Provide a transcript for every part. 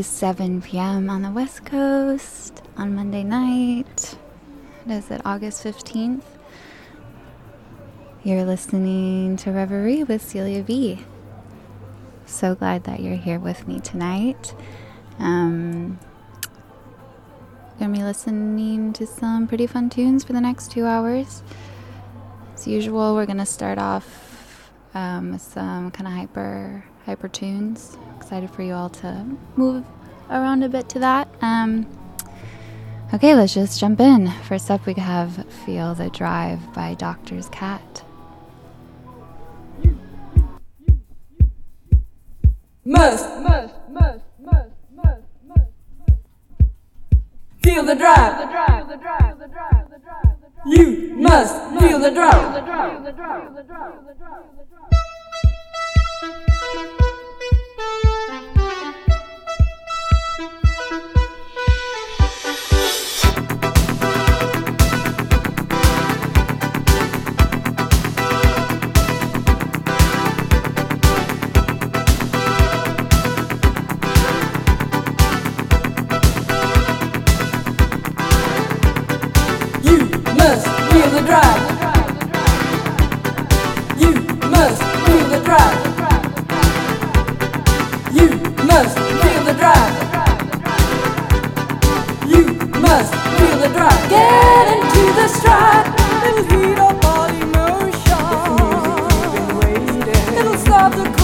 is 7 p.m. on the West Coast on Monday night. It is it, August 15th? You're listening to Reverie with Celia V. So glad that you're here with me tonight. Um, gonna be listening to some pretty fun tunes for the next two hours. As usual, we're gonna start off um, with some kind of hyper Hypertunes. Excited for you all to move around a bit to that. Um, okay, let's just jump in. First up, we have Feel the Drive by Doctor's Cat. Must, must, must, must, must, must, Feel the drive, the drive, the drive, the drive, the drive. You must feel the drive. stop the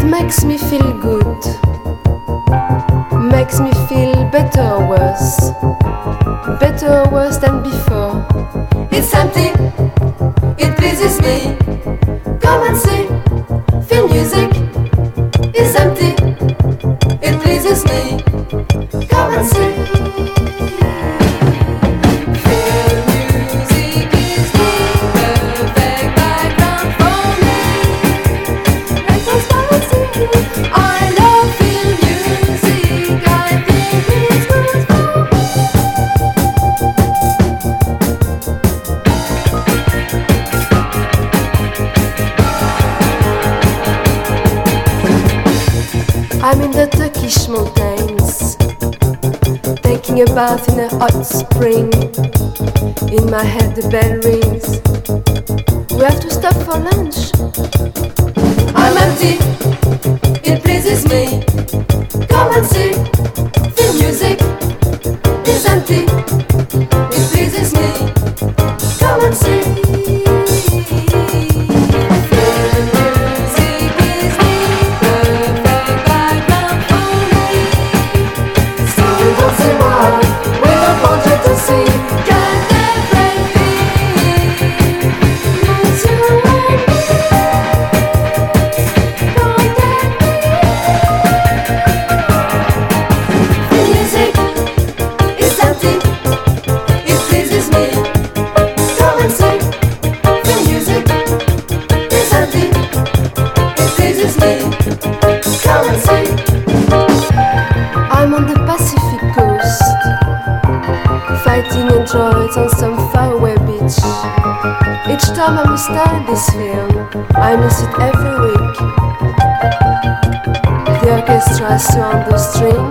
It makes me feel good, makes me feel better or worse, better or worse than before. It's empty, it pleases me. Come and see. bath in a hot spring. In my head, the bell rings. We have to stop for lunch. I'm empty, it pleases me. Come and see. music every week. The orchestra on the string.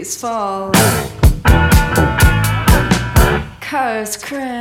trees fall. cause, crash.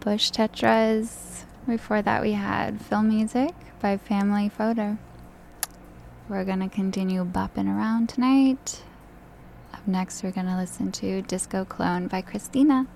Bush Tetras. Before that, we had Film Music by Family Photo. We're going to continue bopping around tonight. Up next, we're going to listen to Disco Clone by Cristina.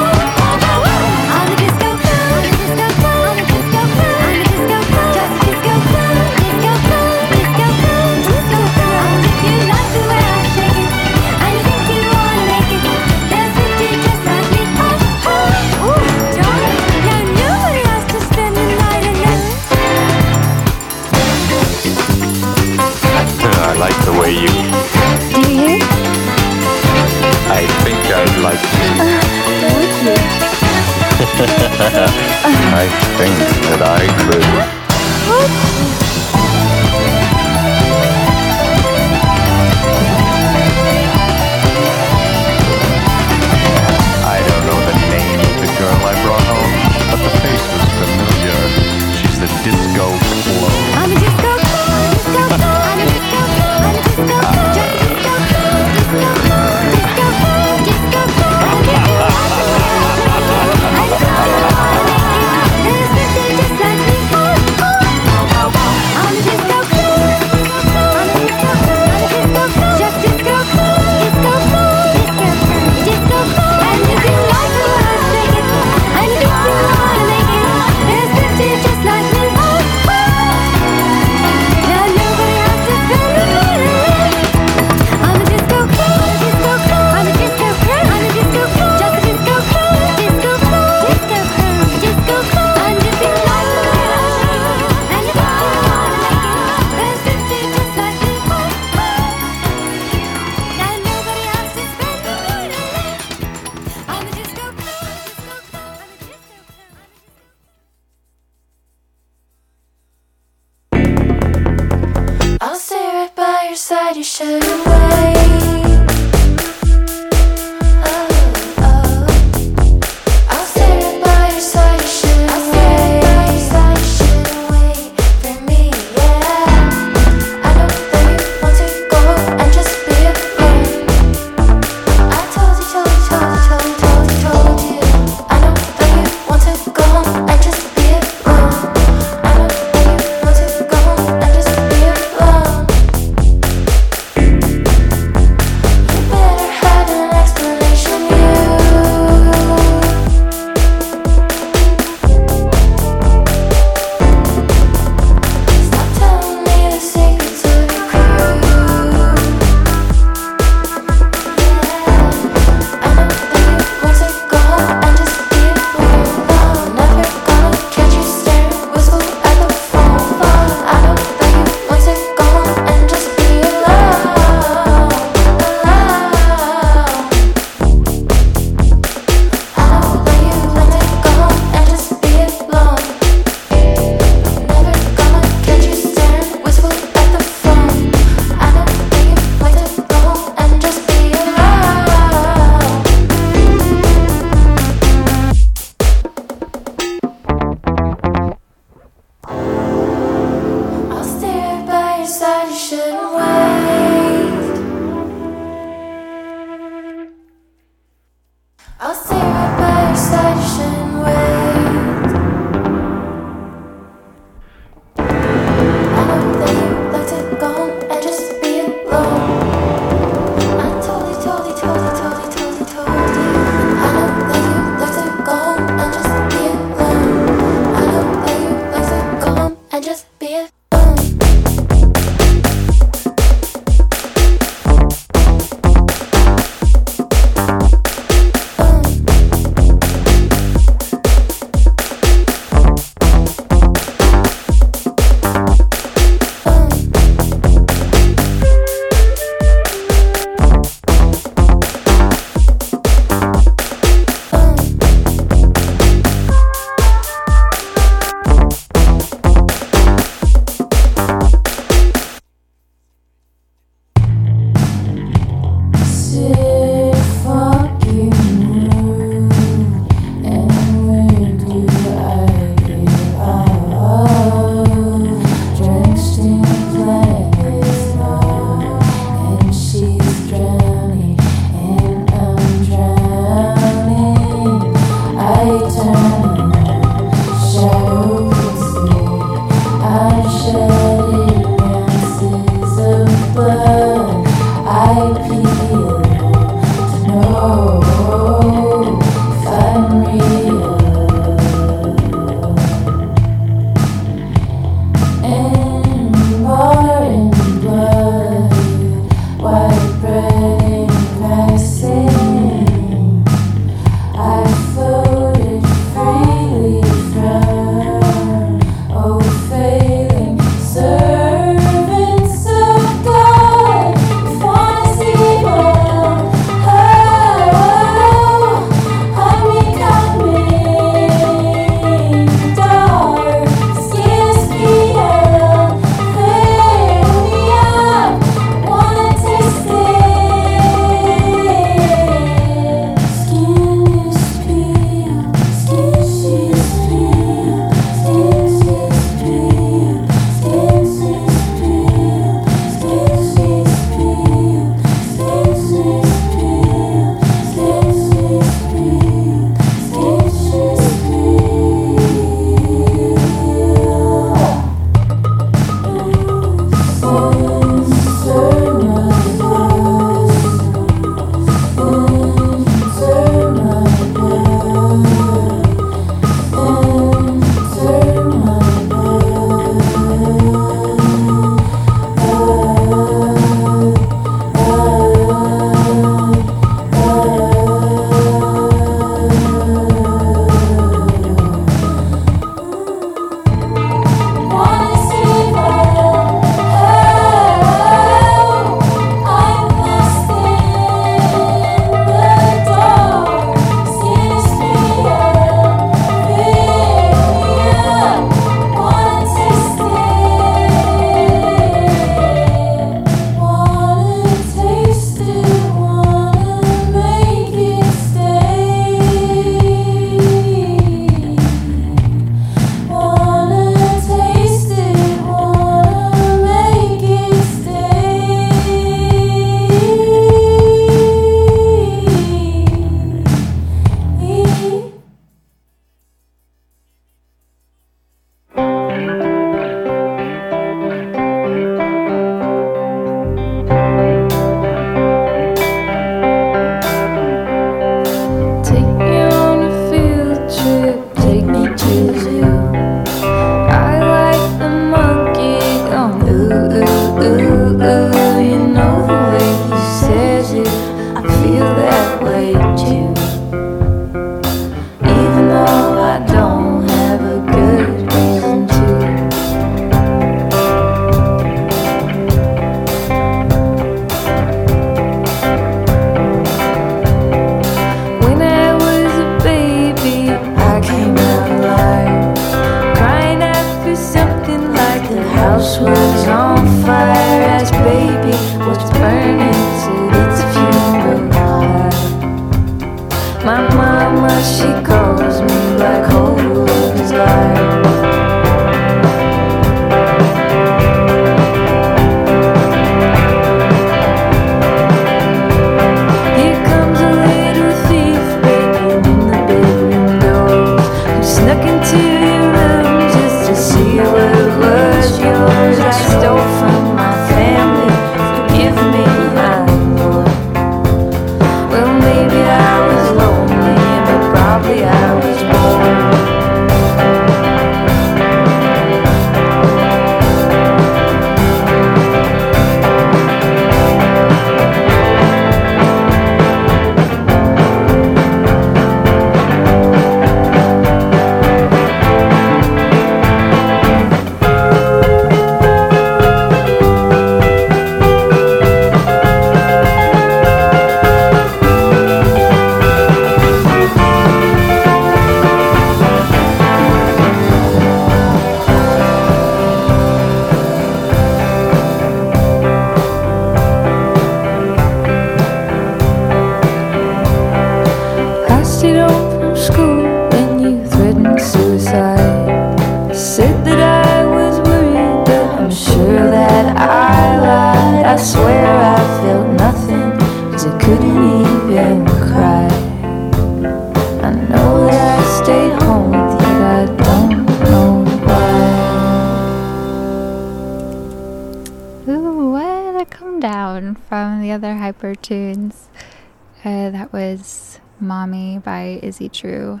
True.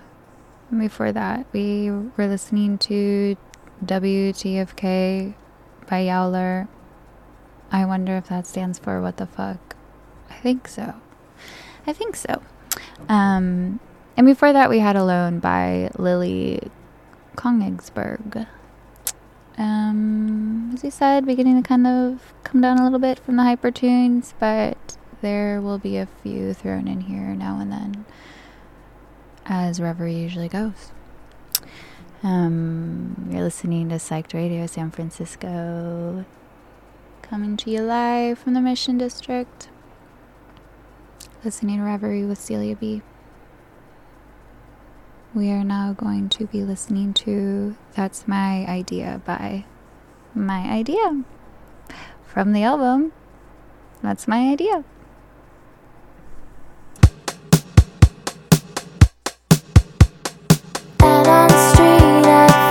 And before that, we were listening to WTFK by Yowler. I wonder if that stands for what the fuck. I think so. I think so. Um, and before that, we had Alone by Lily Konigsberg. Um, as we said, beginning to kind of come down a little bit from the hypertunes, but there will be a few thrown in here now and then, as Reverie usually goes. Um, you're listening to Psyched Radio San Francisco, coming to you live from the Mission District. Listening to Reverie with Celia B. We are now going to be listening to That's My Idea by My Idea from the album That's My Idea. Street,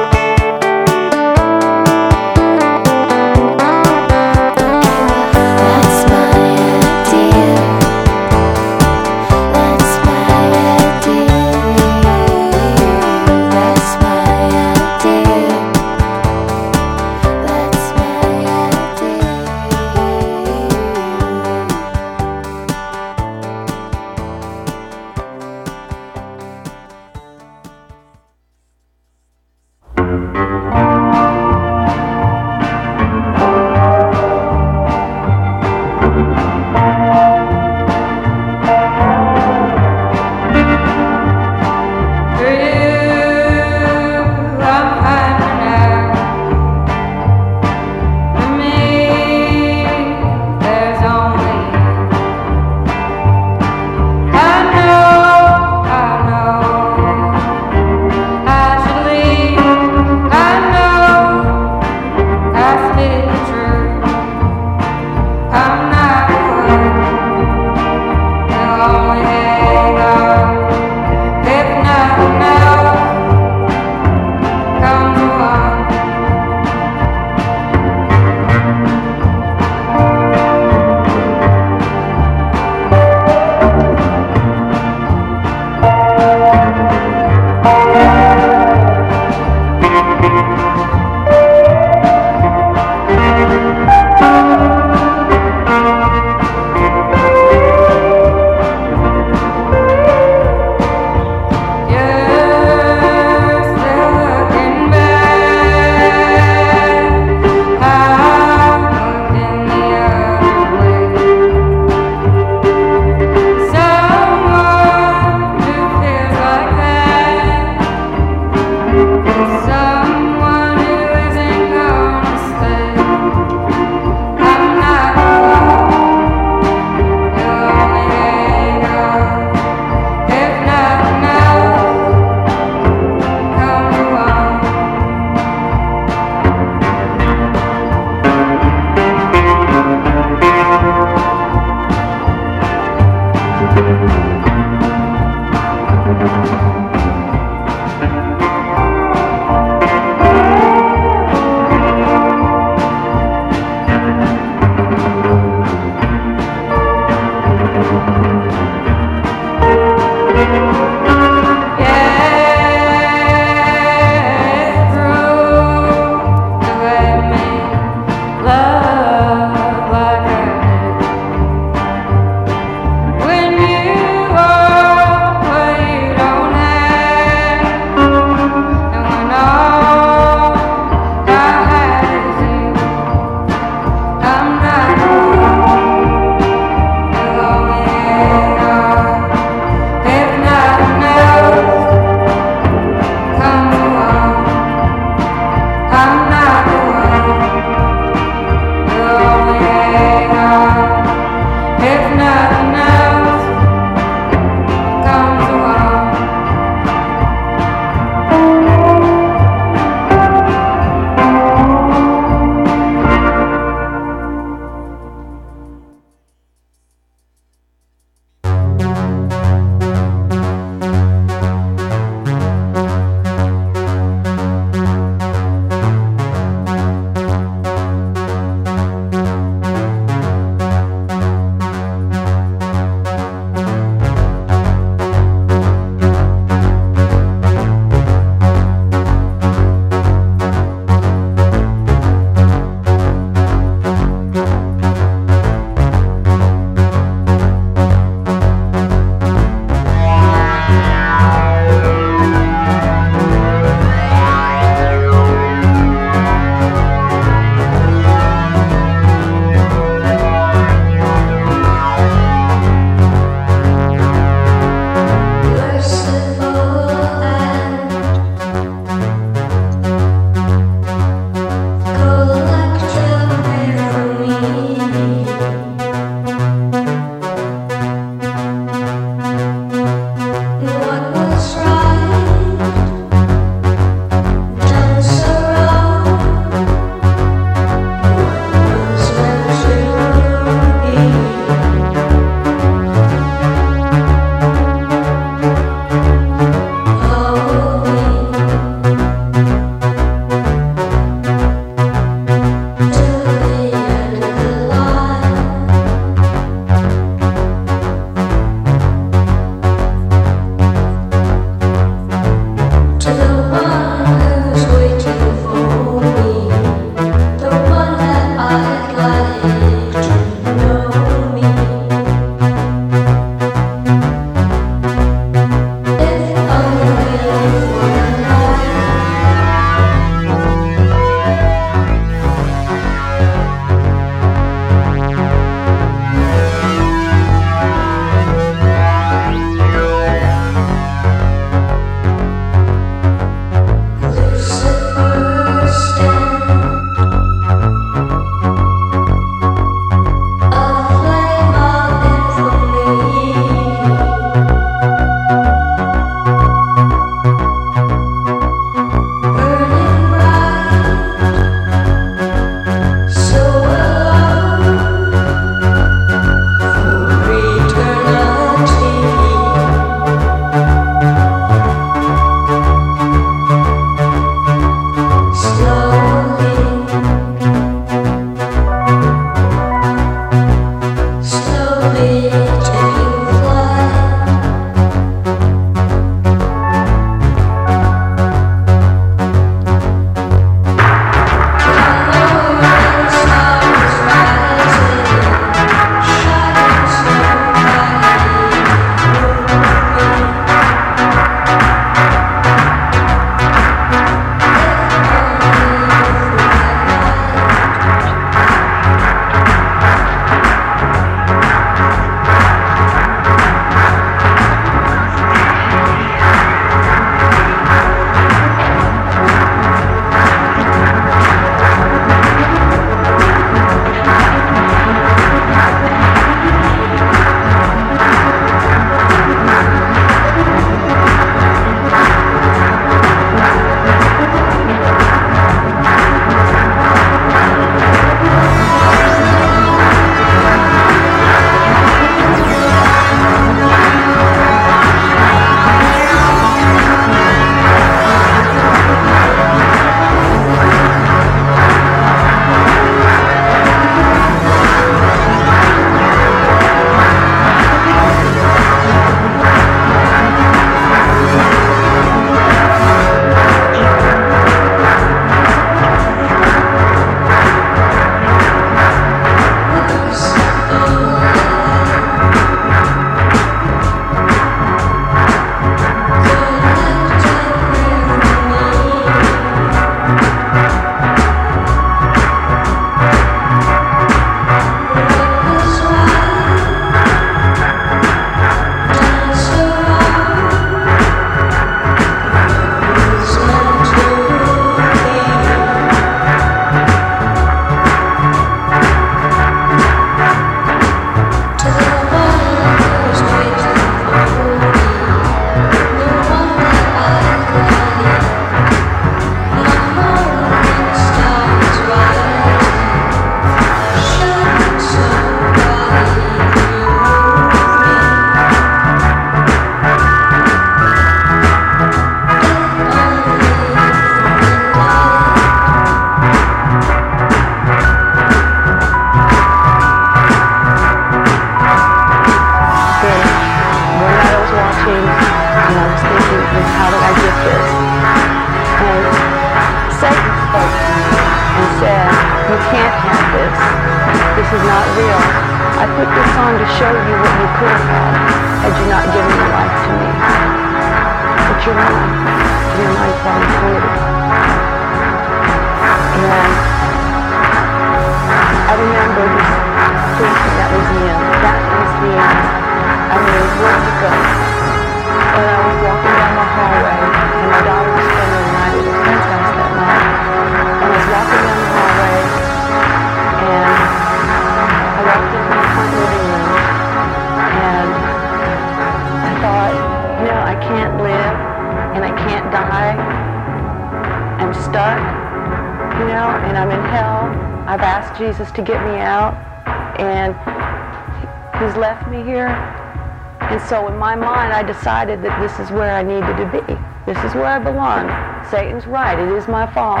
so in my mind, I decided that this is where I needed to be. This is where I belong. Satan's right. It is my fault.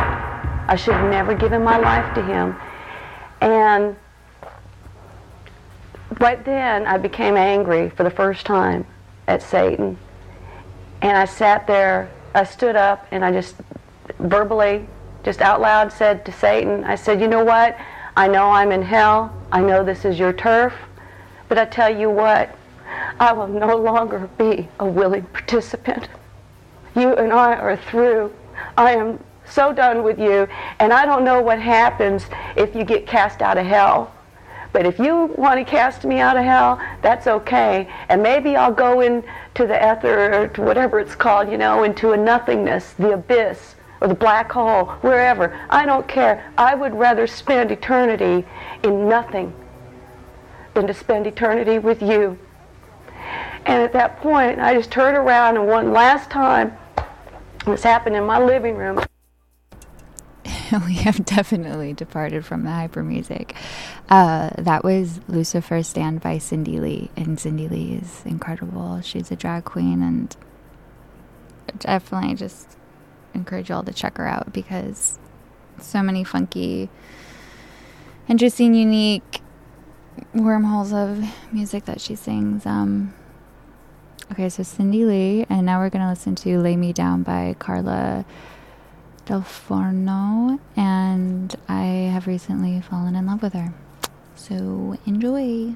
I should have never given my life to him. And right then, I became angry for the first time at Satan. And I sat there, I stood up, and I just verbally, just out loud said to Satan, I said, You know what? I know I'm in hell. I know this is your turf. But I tell you what, I will no longer be a willing participant. You and I are through. I am so done with you, and I don't know what happens if you get cast out of hell. But if you want to cast me out of hell, that's okay. And maybe I'll go into the ether or to whatever it's called, you know, into a nothingness, the abyss, or the black hole, wherever. I don't care. I would rather spend eternity in nothing than to spend eternity with you. And at that point, I just turned around and one last time, this happened in my living room. we have definitely departed from the hyper music. Uh, that was Lucifer Stand by Cindy Lee, and Cindy Lee is incredible. She's a drag queen, and definitely just encourage you all to check her out because so many funky, interesting, unique wormholes of music that she sings. Um, okay, so Cindy Lee, and now we're gonna listen to "Lay Me Down" by Carla dal Forno, and I have recently fallen in love with her. So enjoy.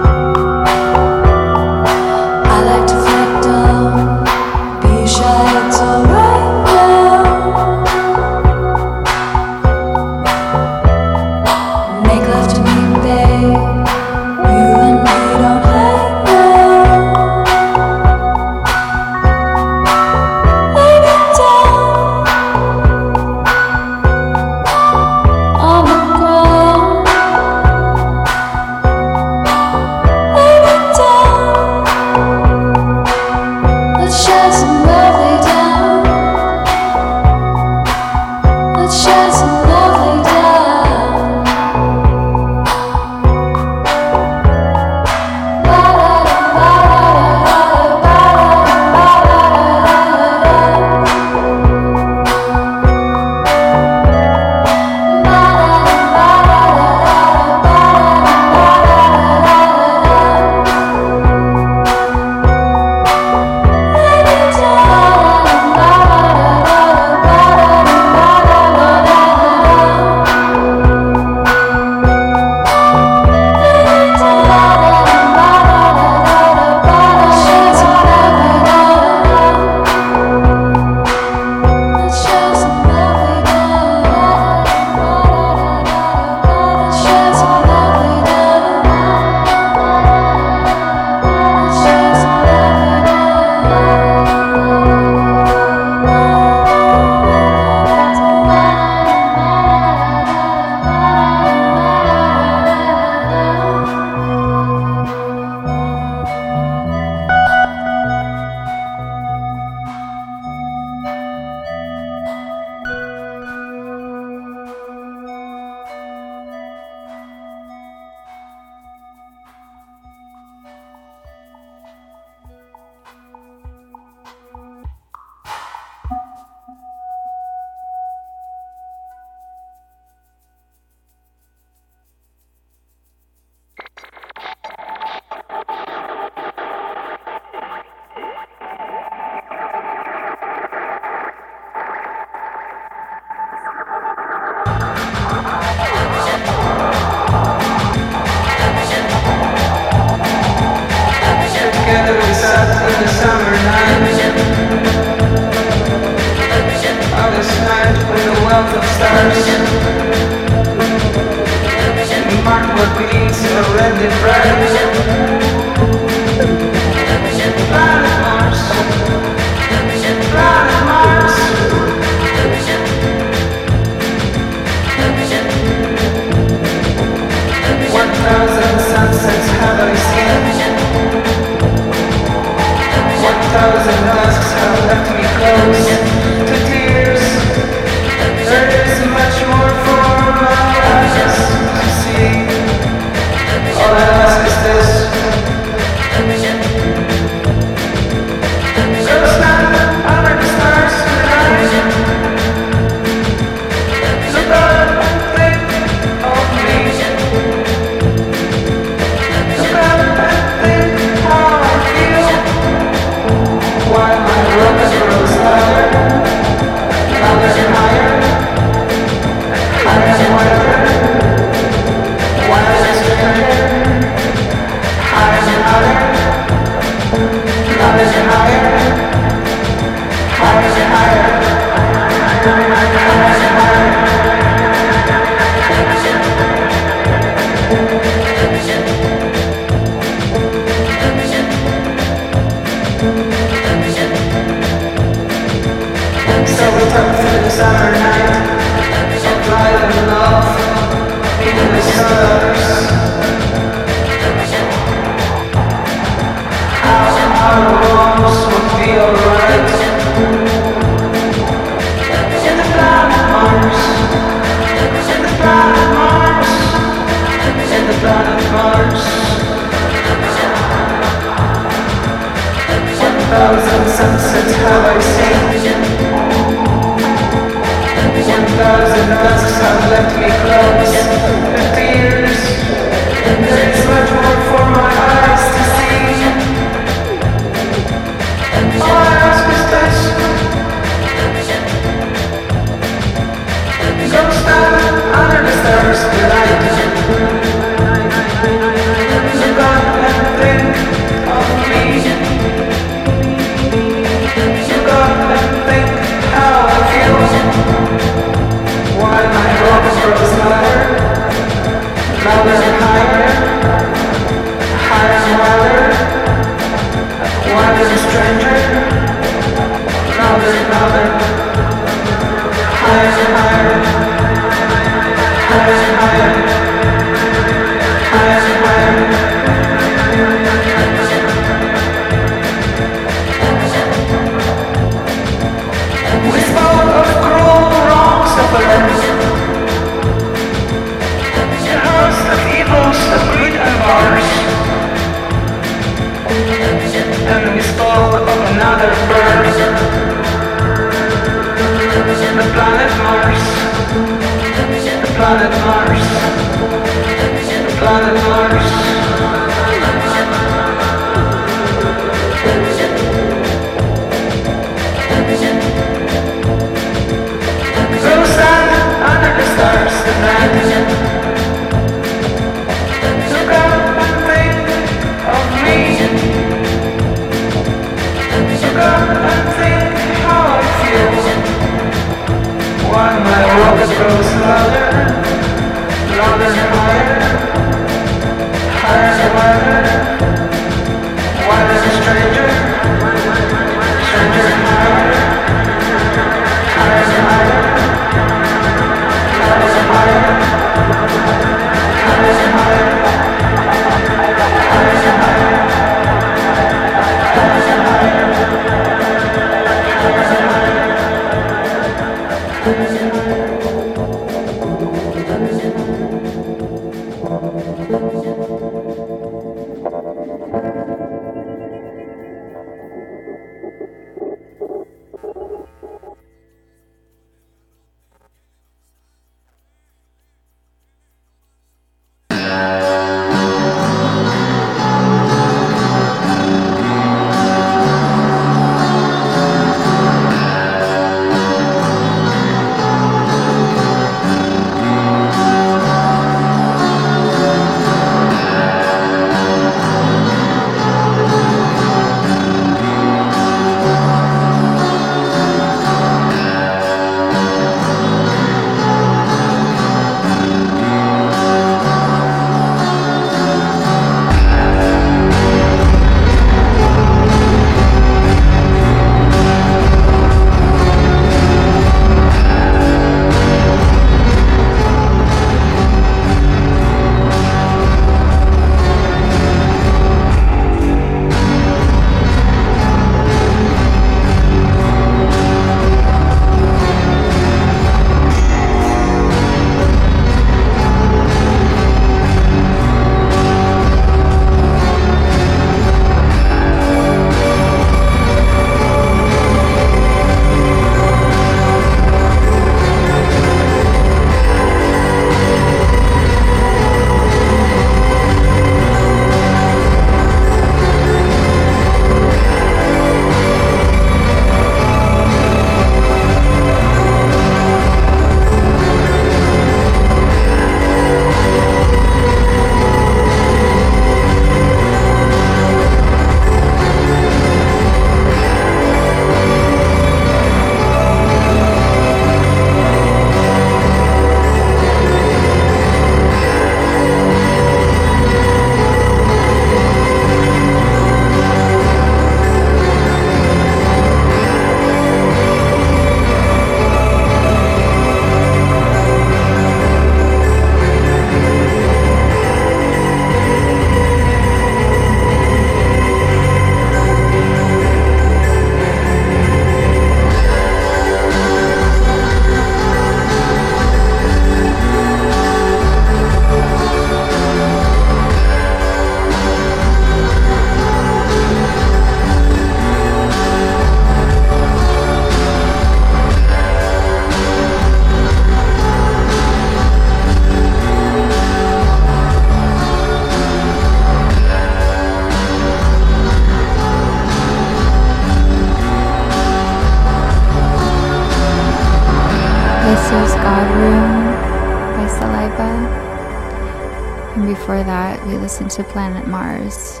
Listen to Planet Mars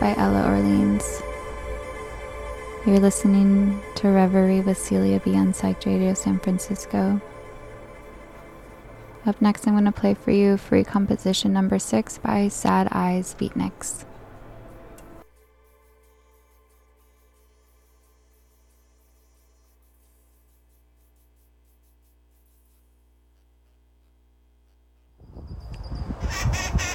by Ela Orleans. You're listening to Reverie with Celia B on Psych Radio San Francisco. Up next, I'm going to play for you free composition number six by Sad Eyes Beatniks. Ha ha ha!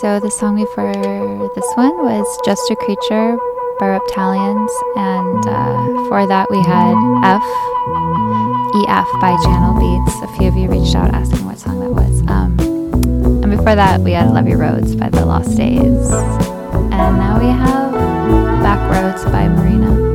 So the song before this one was Just a Creature by Reptaliens, and uh, for that we had F, EF by Channel Beats. A few of you reached out asking what song that was. Um, and before that we had Love Your Roads by The Lost Days. And now we have Back Roads by Marina.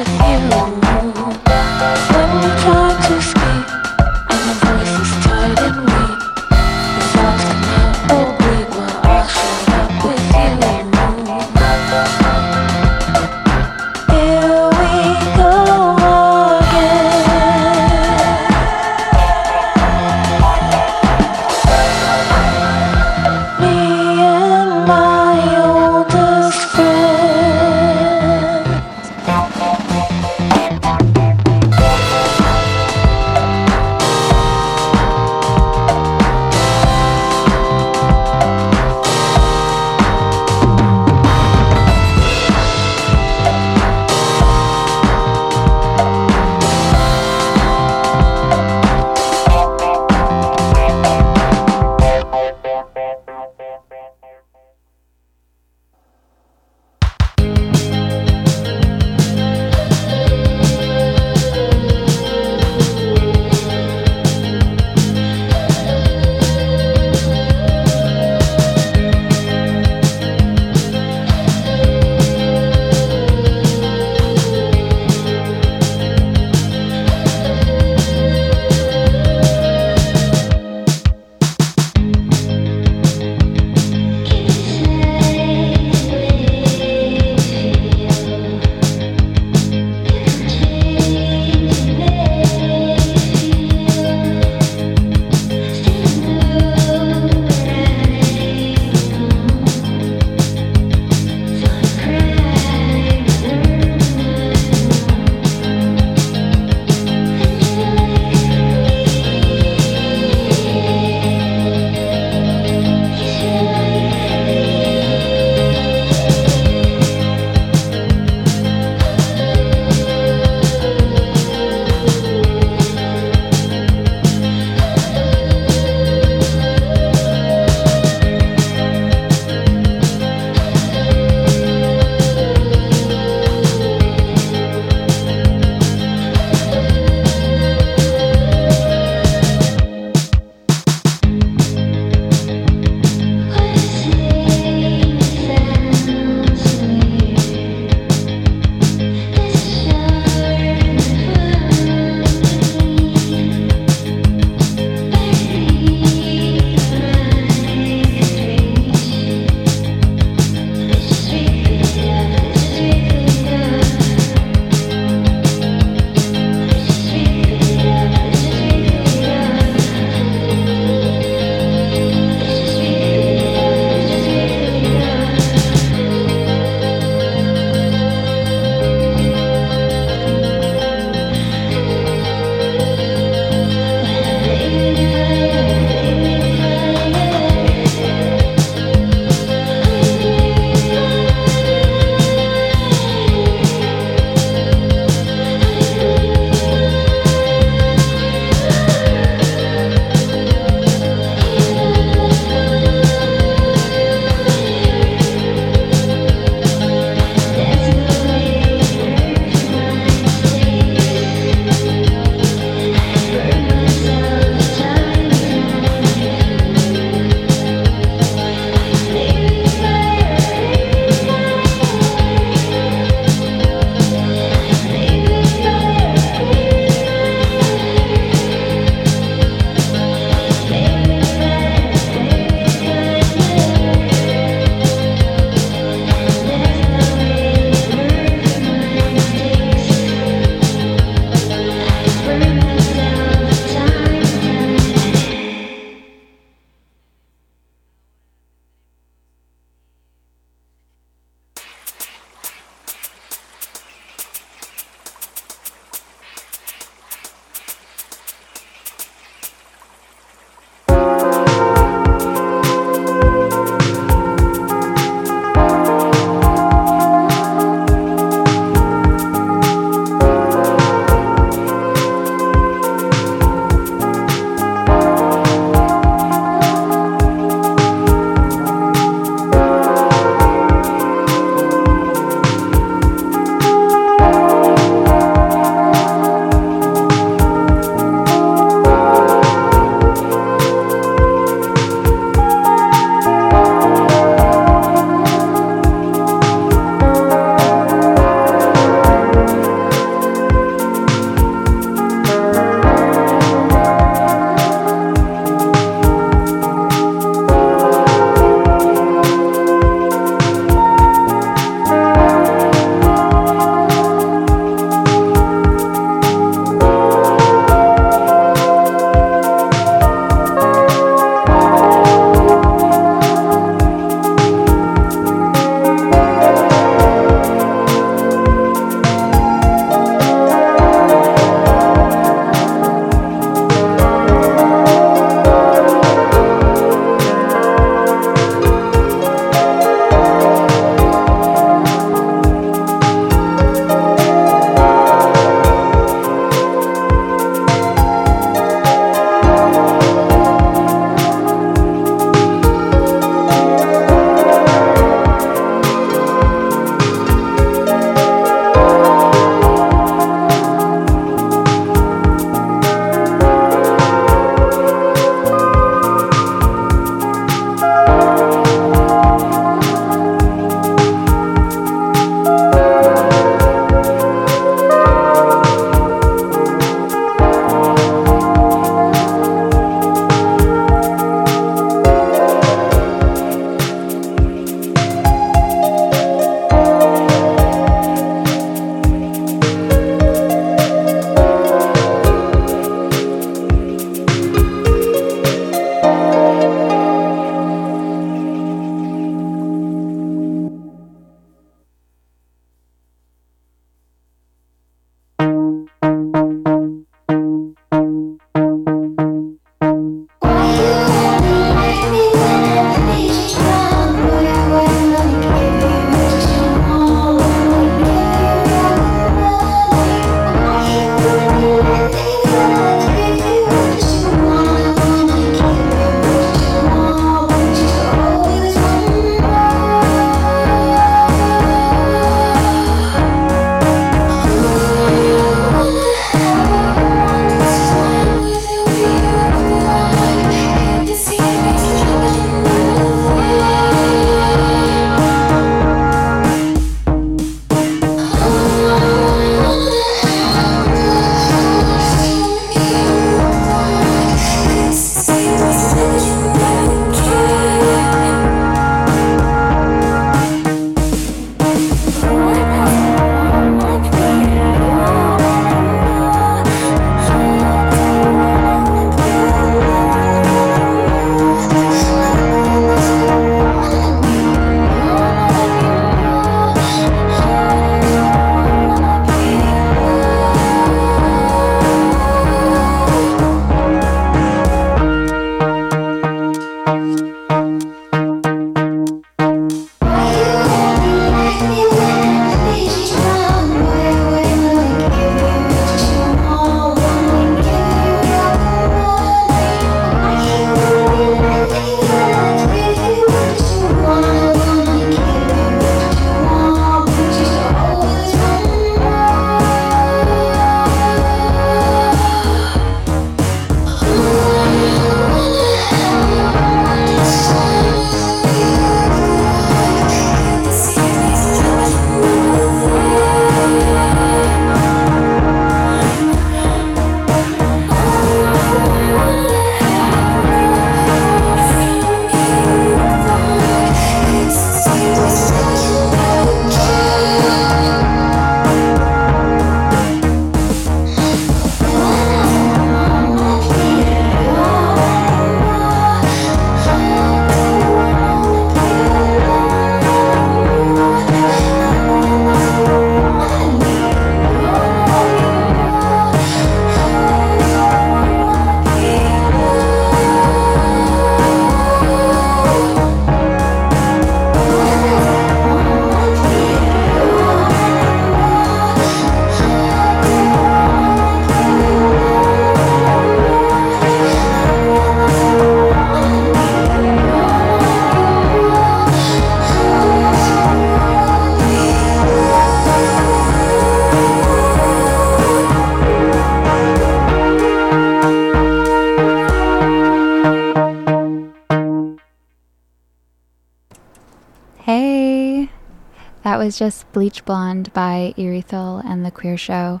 Just Bleach Blonde by Erethal and the Queer Show.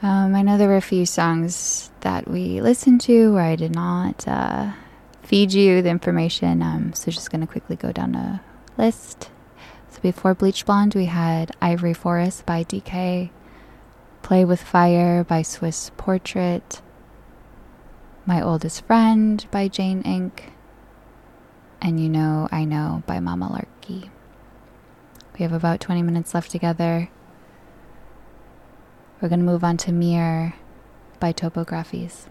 Um, I know there were a few songs that we listened to where I did not uh, feed you the information, um, so just going to quickly go down a list. So before Bleach Blonde, we had Ivory Forest by DK, Play with Fire by Swiss Portrait, My Oldest Friend by Jane Inc., and You Know I Know by Mamalarky. We have about 20 minutes left together. We're going to move on to Mirror by Topographies.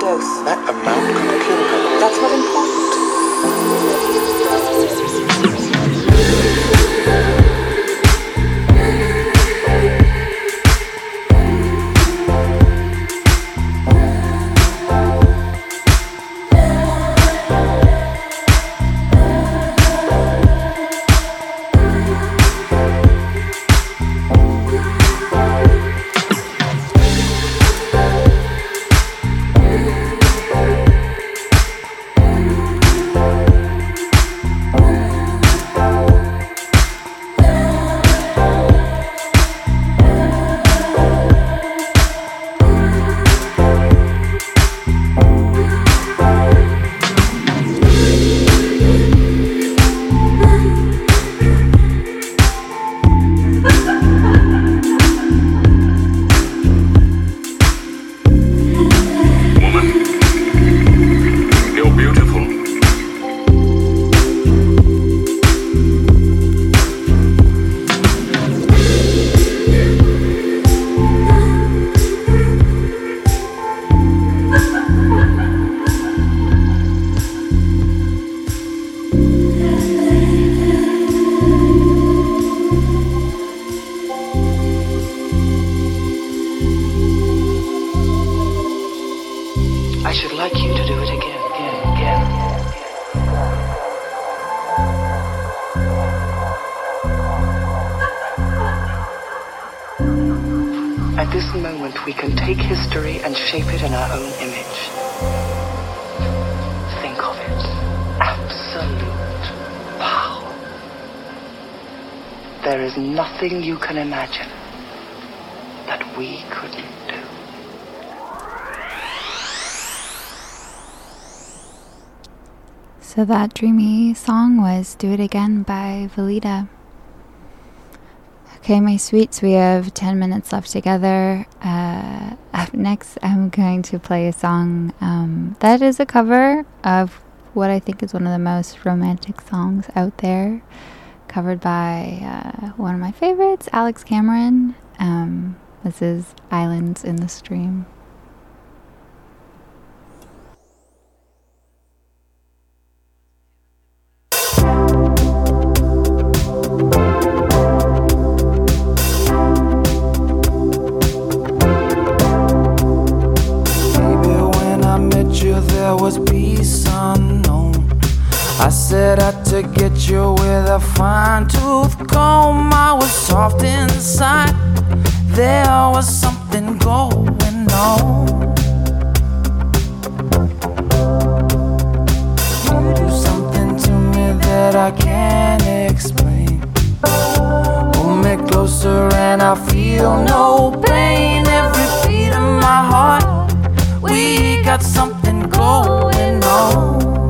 Double So that dreamy song was Do It Again by Valida. Okay, my sweets, we have 10 minutes left together. Uh, up next, I'm going to play a song um, that is a cover of what I think is one of the most romantic songs out there, covered by uh, one of my favorites, Alex Cameron. Um, this is Islands in the Stream. There was peace unknown. I set out to get you with a fine tooth comb. I was soft inside. There was something going on. You do something to me that I can't explain. Hold me closer and I feel no pain. Every beat of my heart, we got something going home.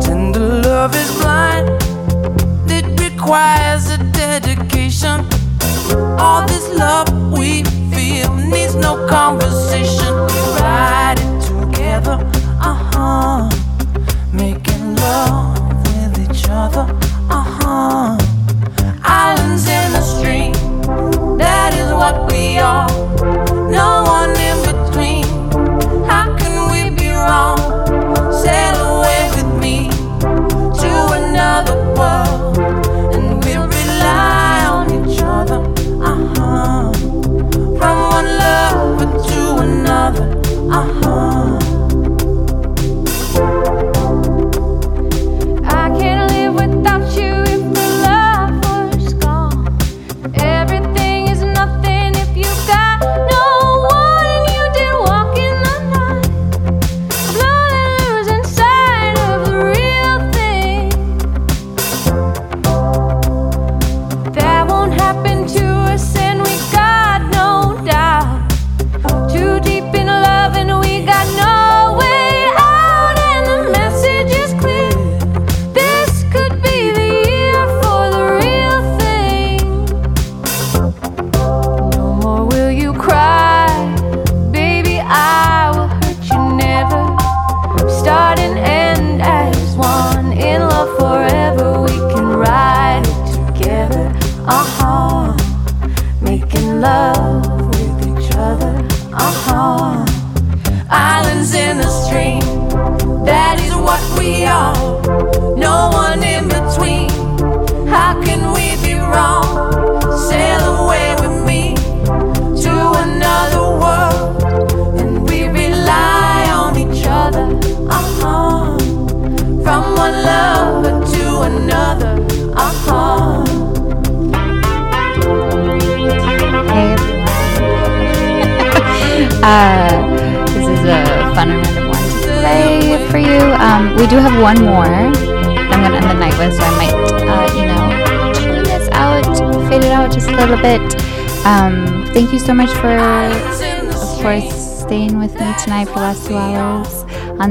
Tender love is blind, it requires a dedication. All this love we feel needs no conversation. We ride it together, uh huh.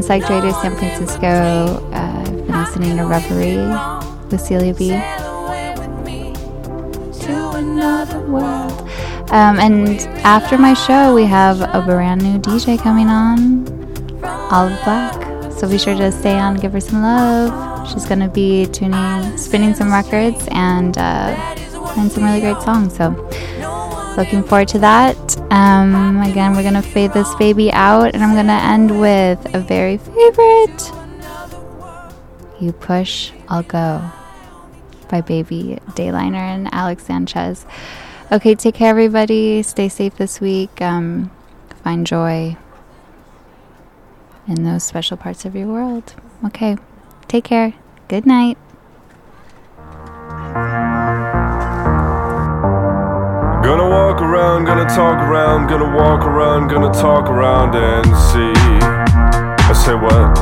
Psych Radio San Francisco. I've been listening to Reverie with Celia B. Um, and after my show, we have a brand new DJ coming on, Olive Black. So be sure to stay on, give her some love. She's going to be tuning, spinning some records, and uh, playing some really great songs. So looking forward to that. Um, again, we're gonna fade this baby out, and I'm gonna end with a very favorite. You push, I'll go, by Baby Dayliner and Alex Sanchez. Okay, take care, everybody. Stay safe this week. Um, find joy in those special parts of your world. Okay, take care. Good night. gonna walk around, gonna talk around and see. I said what?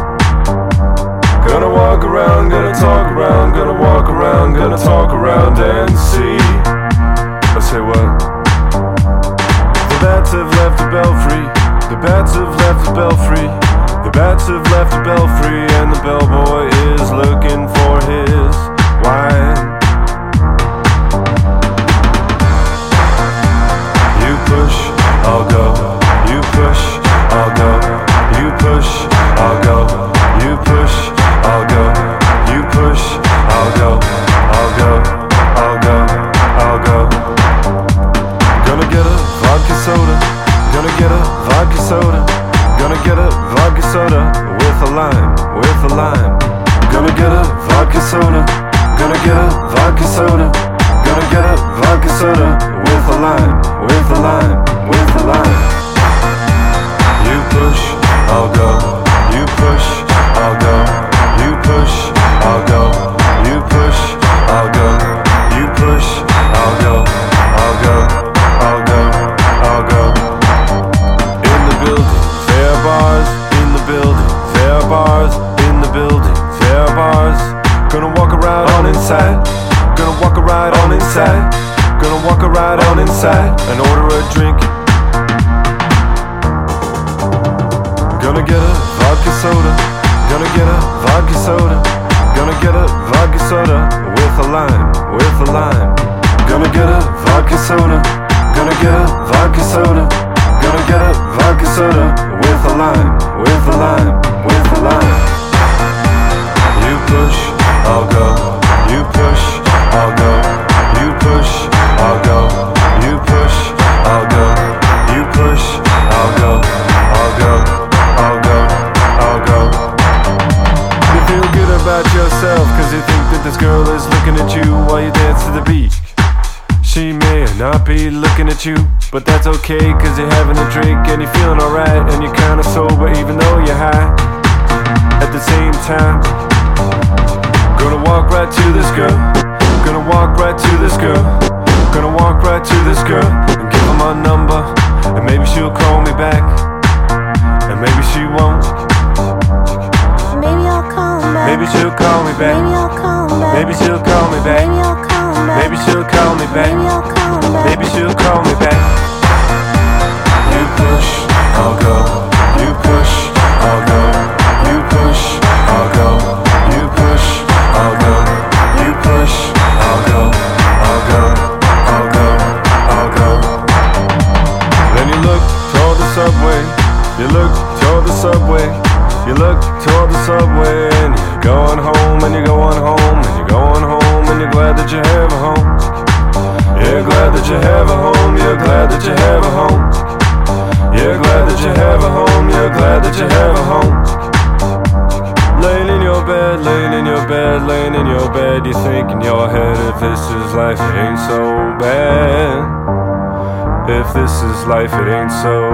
Gonna walk around, gonna talk around, gonna walk around, gonna talk around and see. I say what? The bats have left the belfry, the bats have left the belfry, the bats have left the belfry, and the bellboy is looking for his wine. push I'll go, you push, I'll go, you push, I'll go, you push. Life, it ain't so.